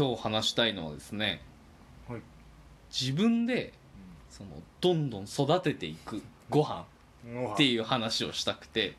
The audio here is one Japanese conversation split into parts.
今日話したいのはですねはい。自分でそのどんどん育てていくご飯ってういう話をしたくて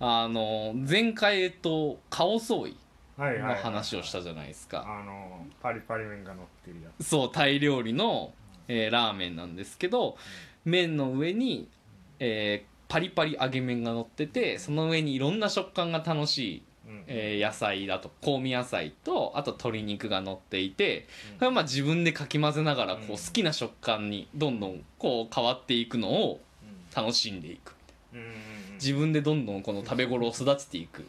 あの前回えっと顔ソイの話をしたじゃないですか。あのパリパリ麺が乗ってるやつ。そうタイ料理の、えーラーメンなんですけど麺の上に、えーパリパリ揚げ麺が乗っててその上にいろんな食感が楽しい、うんえー野菜だと香味野菜とあと鶏肉が乗っていてそれはまあ自分でかき混ぜながらこううん好きな食感にどんどんこう変わっていくのを楽しんでいく。うんうんうん。自分でどんどんこの食べ頃を育てていく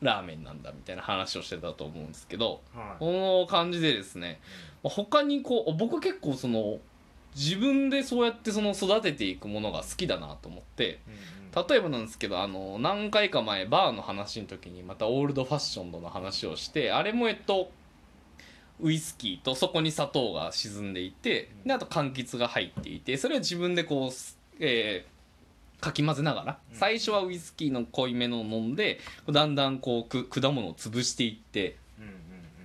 ラーメンなんだみたいな話をしてたと思うんですけどはい。この感じでですね他にこう僕結構その自分でそうやってその育てていくものが好きだなと思って例えばなんですけどあの何回か前バーの話の時にまたオールドファッションの話をしてあれもえっとウイスキーとそこに砂糖が沈んでいてであと柑橘が入っていてそれを自分でこうす、えーかき混ぜながらうん。最初はウイスキーの濃いめのを飲んでだんだんこうく果物を潰していって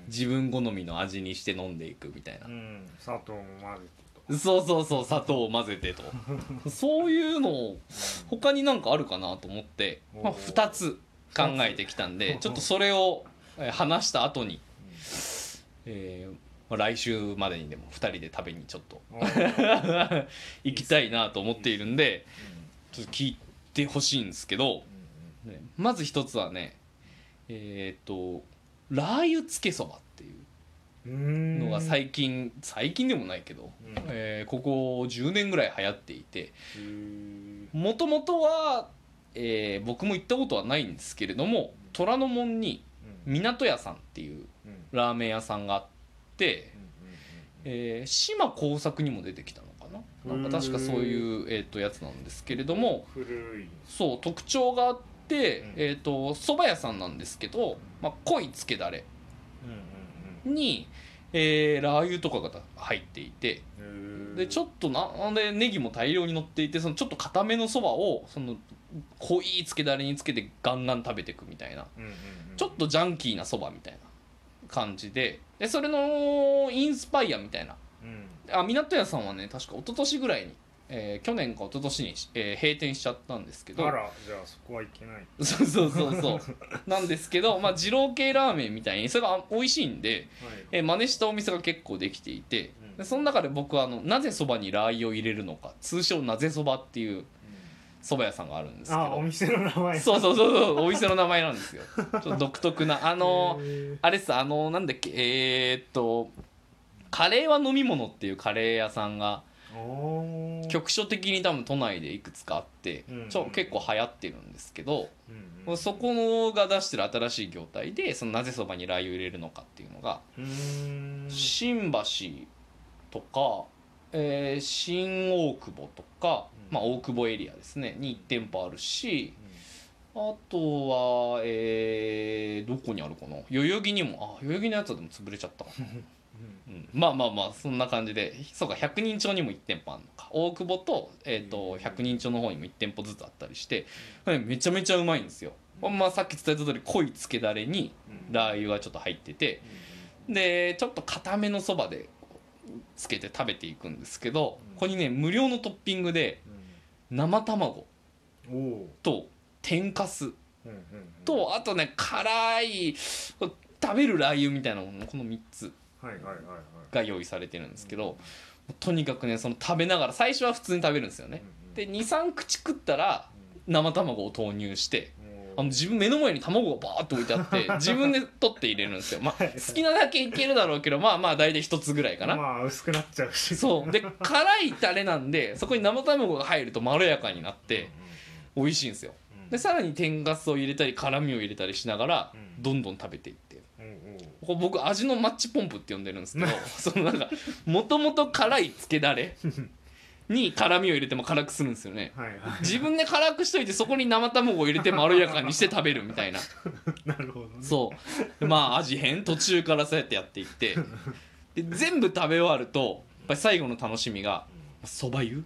自分好みの味にして飲んでいくみたいな。うん。うん砂糖も混ぜて。とそうそうそう砂糖を混ぜてと。そういうのを他になんかあるかなと思って、まあ、おー2つ考えてきたんでちょっとそれをえー話した後に、えーまあ、来週までにでも2人で食べにちょっと 行きたいなと思っているんでちょっと聞いてほしいんですけど、ねまず一つはねえっ、とラー油つけそばのが最近最近でもないけど、うん。えーここ10年ぐらい流行っていてもともとは、えー僕も行ったことはないんですけれども虎ノ門にうん。港屋さんっていううん。ラーメン屋さんがあって、うんえー島耕作にも出てきたのかな？なんか確かそういう、えー、とやつなんですけれどもそう特徴があってうん。えーと蕎麦屋さんなんですけど、まあ、濃いつけだれ。うんに、えーラー油とかが入っていてでちょっとなんでネギも大量に乗っていてそのちょっと固めのそばをその濃いつけだれにつけてガンガン食べていくみたいな。うんうんうん。ちょっとジャンキーなそばみたいな感じで。でそれのインスパイアみたいな。うん。あ港屋さんはね確か一昨年ぐらいに、えー去年か一昨年に、えー閉店しちゃったんですけどあらじゃあそこはいけない。そうそうそうそう。なんですけど、まあ、二郎系ラーメンみたいにそれが美味しいんで、はい。えー真似したお店が結構できていて、うん。でその中で僕はあのなぜそばにラー油を入れるのか通称なぜそばっていう蕎麦屋さんがあるんですけど。あお店の名前。そうそうそうそうお店の名前なんですよ。ちょっと独特なあのあれっすあのなんだっけえーっとカレーは飲み物っていうカレー屋さんが局所的に多分都内でいくつかあってうん。ちょ結構流行ってるんですけどうんうん。そこのが出してる新しい業態でそのなぜそばにラー油入れるのかっていうのが新橋とか、えー新大久保とか、うん。まあ、大久保エリアですねに1店舗あるしあとは、えーどこにあるかな？代々木にもあ代々木のやつはでも潰れちゃったかな、うん、まあまあまあそんな感じでそうか百人町にも1店舗あるのか。大久保と,、えー、と百人町の方にも1店舗ずつあったりしてめちゃめちゃうまいんですよ、まあ、さっき伝えた通り濃いつけだれにうん。ラー油がちょっと入っててでちょっと固めのそばでつけて食べていくんですけどうん。ここにね無料のトッピングで生卵と天かすうんうんうん。とあとね辛い食べるラー油みたいなものこの3つが用意されてるんですけどとにかくねその食べながら最初は普通に食べるんですよね。で23口食ったら生卵を投入してあの自分目の前に卵がバーッと置いてあって 自分で取って入れるんですよ。まあ好きなだけいけるだろうけどまあまあ大体1つぐらいかな。まあ薄くなっちゃうし。そう。で辛いタレなんでそこに生卵が入るとまろやかになって美味しいんですよ。でさらに天かすを入れたり辛みを入れたりしながらうん。どんどん食べていってここ僕味のマッチポンプって呼んでるんですけど そのなんかもともと辛いつけだれに辛みを入れても辛くするんですよね。はいはい。自分で辛くしといてそこに生卵を入れてまろやかにして食べるみたいな。なるほどね。そう。でまあ味変途中からそうやってやっていって。で全部食べ終わるとやっぱり最後の楽しみがそば湯。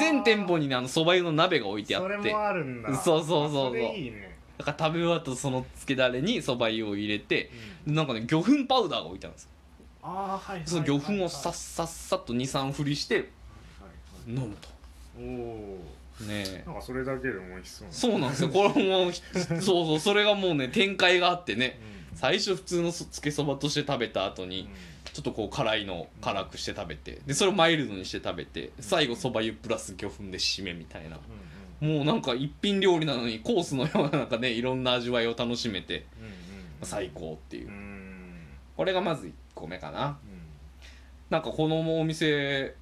全店舗にねあのそば湯の鍋が置いてあそれってもあるんだ。そうそうそうそう。ねだから食べ終わったそのつけだれにそば湯を入れてなんかね魚粉パウダーが置いてあるんですよ。ああはいはいその魚粉をさっっさっさっと23振りして飲むと。おおねえ。なんかそれだけでも美味しそうな。そうなんですよ。これもそうそうそれがもうね展開があってね。うん。最初普通のそつけそばとして食べた後にうん。ちょっとこう辛いのを辛くして食べてでそれをマイルドにして食べて最後そば湯プラス魚粉で締めみたいな。うんもうなんか一品料理なのにコースのようななんかねいろんな味わいを楽しめてうんうん最高っていう。うん。これがまず1個目かな。うん。なんかこのお店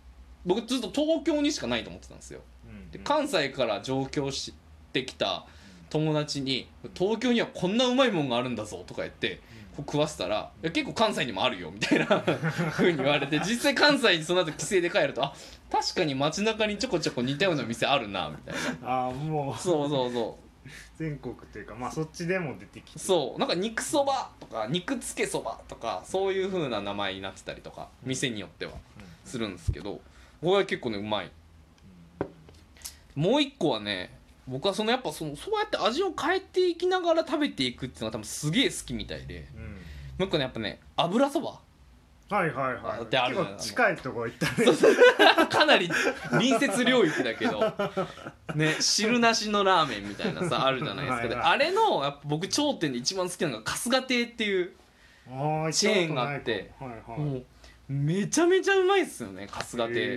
僕ずっと東京にしかないと思ってたんですよ。うんで関西から上京してきた友達に「東京にはこんなうまいもんがあるんだぞ」とか言って食わせたら「いや結構関西にもあるよ」みたいな ふうに言われて実際関西にその後帰省で帰るとあ確かに街中にちょこちょこ似たような店あるなみたいな。ああもう。そうそうそう。全国っていうかまあそっちでも出てきて。そう。なんか肉そばとか肉つけそばとかそういう風な名前になってたりとか店によってはするんですけどこれは結構ねうまい。もう一個はね僕はそのやっぱそのそうやって味を変えていきながら食べていくっていうのが多分すげえ好きみたいで。うん。うんもう一個ねやっぱね油そば。はいはいはい。あである結構近いとこ行ったね。かなり隣接領域だけど。ね汁なしのラーメンみたいなさあるじゃないですか。ではいはい。あれのやっぱ僕頂点で一番好きなのが春日亭っていうチェーンがあって。はいはい。もうめちゃめちゃうまいっすよね春日亭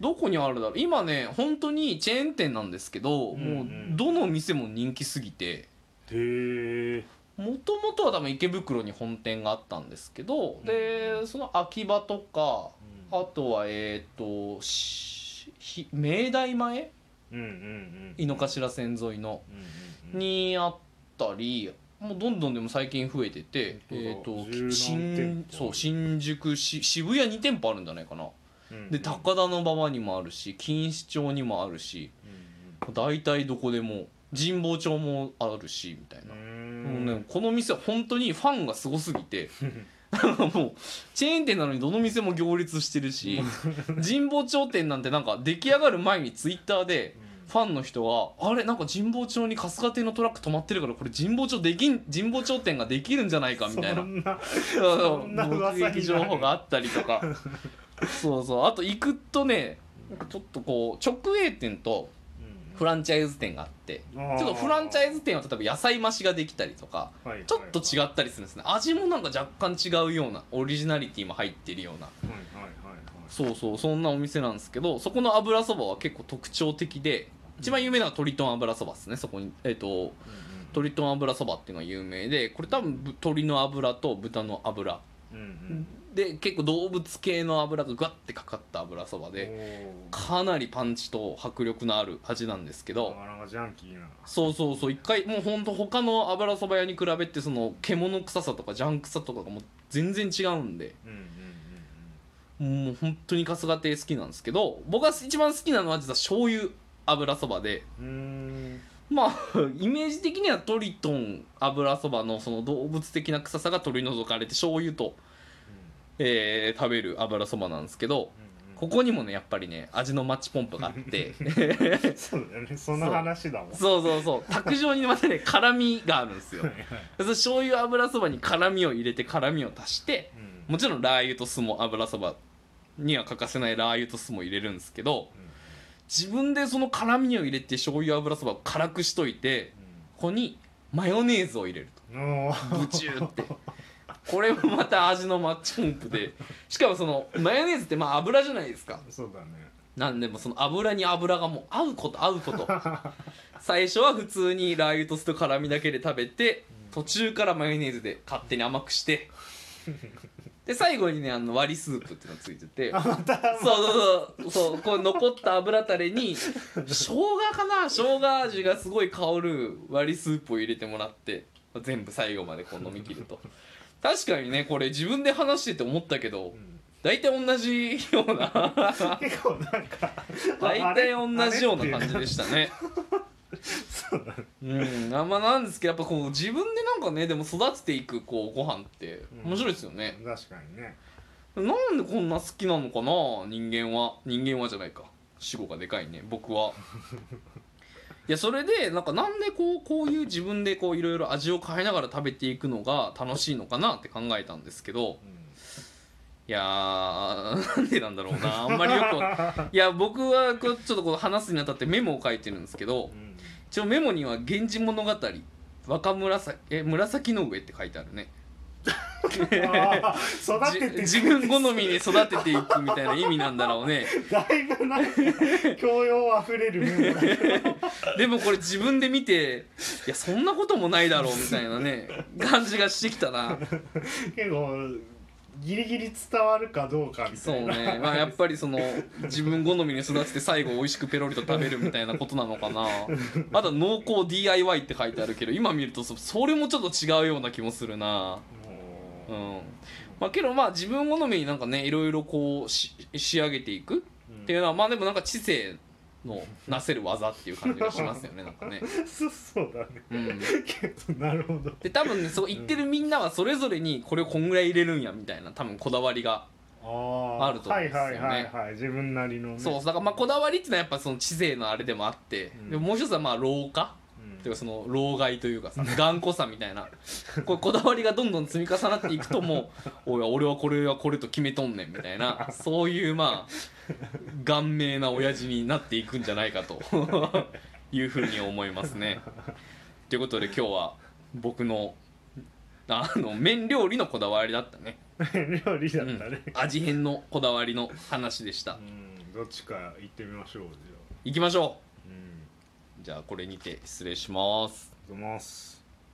どこにあるだろう？今ね本当にチェーン店なんですけど、うんうん。もうどの店も人気すぎて。へえもともとは多分池袋に本店があったんですけど、でその秋葉とかあとはえっ、としひ明大前？うんうんうん。井の頭線沿いの。うんうんうん。にあったりもうどんどんでも最近増えてて、えー、と十何店舗新そう新宿し渋谷2店舗あるんじゃないかな。うんで高田馬場にもあるし錦糸町にもあるし大体どこでも神保町もあるしみたいな。う、ん。もうね、この店は本当にファンがすごすぎて もうチェーン店なのにどの店も行列してるし 神保町店なんてなんか出来上がる前にツイッターでファンの人が「あれなんか神保町に春日亭のトラック止まってるからこれ神保町できん神保町店ができるんじゃないか」みたいな。目撃情報があったりとか そうそう。あと行くとねなんかちょっとこう直営店とフランチャイズ店があってちょっとフランチャイズ店は例えば野菜増しができたりとかちょっと違ったりするんですね。味もなんか若干違うようなオリジナリティも入ってるような。はいはいはいはい。そうそうそんなお店なんですけどそこの油そばは結構特徴的で一番有名なのはトリトン油そばですねそこにえっ、とトリトン油そばっていうのが有名でこれ多分ぶ鶏の油と豚の油うんうんで結構動物系の油がガッてかかった油そばでおかなりパンチと迫力のある味なんですけーどなかなかジャンキーな。そうそうそう一回もうほんと他の油そば屋に比べてその獣臭さとかジャン臭さとかがもう全然違うんでうんうんうんもう本当に春日亭好きなんですけど僕が一番好きなのは実は醤油油そばでまあ イメージ的にはトリトン油そばのその動物的な臭さが取り除かれて醤油と、えー食べる油そばなんですけどここにもねやっぱりね味のマッチポンプがあって。そうだよね。その話だもん。そうそうそう。卓上にまたね辛みがあるんですよ。醤油油そばに辛みを入れて辛みを足してうん。もちろんラー油と酢も油そばには欠かせないラー油と酢も入れるんですけど自分でその辛みを入れて醤油油そばを辛くしといてここにマヨネーズを入れると。ブチューってこれもまた味のマッチポンプで。しかもそのマヨネーズってまあ油じゃないですか。そうだね。なんでもその油に油がもう合うこと合うこと。最初は普通にラー油と酢と辛みだけで食べて途中からマヨネーズで勝手に甘くして。で最後にねあの割りスープっていうのがついてて。あまたそうそうそう。そうこう残った油タレに生姜かな？生姜味がすごい香る割りスープを入れてもらって全部最後までこう飲み切ると確かにねこれ自分で話してて思ったけどうん。大体同じような結構なんか大体同じような感じでししたね。そうだねうんあんまなんですけどやっぱこう自分でなんかねでも育てていくこうご飯ってうん。面白いですよね、確かにね。なんでこんな好きなのかな人間は。人間はじゃないか。主語がでかいね僕はやそれでなんかなんでこうこういう自分でこういろいろ味を変えながら食べていくのが楽しいのかなって考えたんですけど。いやーなんでなんだろうな。あんまりよくいや僕はこうちょっとこう話すにあたってメモを書いてるんですけど。うん。一応メモには「源氏物語若紫え紫の上」って書いてあるね 育ててじ自分好みに育てていくみたいな意味なんだろうね。だいぶなんか教養あふれるでもこれ自分で見ていやそんなこともないだろうみたいなね 感じがしてきたな。結構ギリギリ伝わるかどうかみそたいうなね。まあやっぱりその自分好みに育てて最後美味しくペロリと食べるみたいなことなのかな。あと濃厚 DIY って書いてあるけど今見るとそそれもちょっと違うような気もするなうもん。まあけどまあ自分好みになんかねいろいろこうし仕上げていくうっていうのはまあでもなんか知性のなせる技っていう感じがしますよねなんかね。そそうだね。うん、けどなるほどで多分ねそう言ってるみんなはそれぞれにこれをこんぐらい入れるんやみたいな多分こだわりが、ああると思うんですよね。はいはいはいはい。自分なりのね。そうだからまあこだわりっていうのはやっぱその知性のあれでもあって、うん。でももう一つはまあ老化。うんというかその老害というかさ頑固さみたいな。これこだわりがどんどん積み重なっていくともうおい俺はこれはこれと決めとんねんみたいな。そういうまあ顔面な親父になっていくんじゃないかと。いうふうに思いますね。ということで今日は僕のあの麺料理のこだわりだったね、料理だうんったね、味変のこだわりの話でした。うん。どっちか行ってみましょうじゃあ。行きましょうんうじゃあこれにて失礼します。ありがとうございます。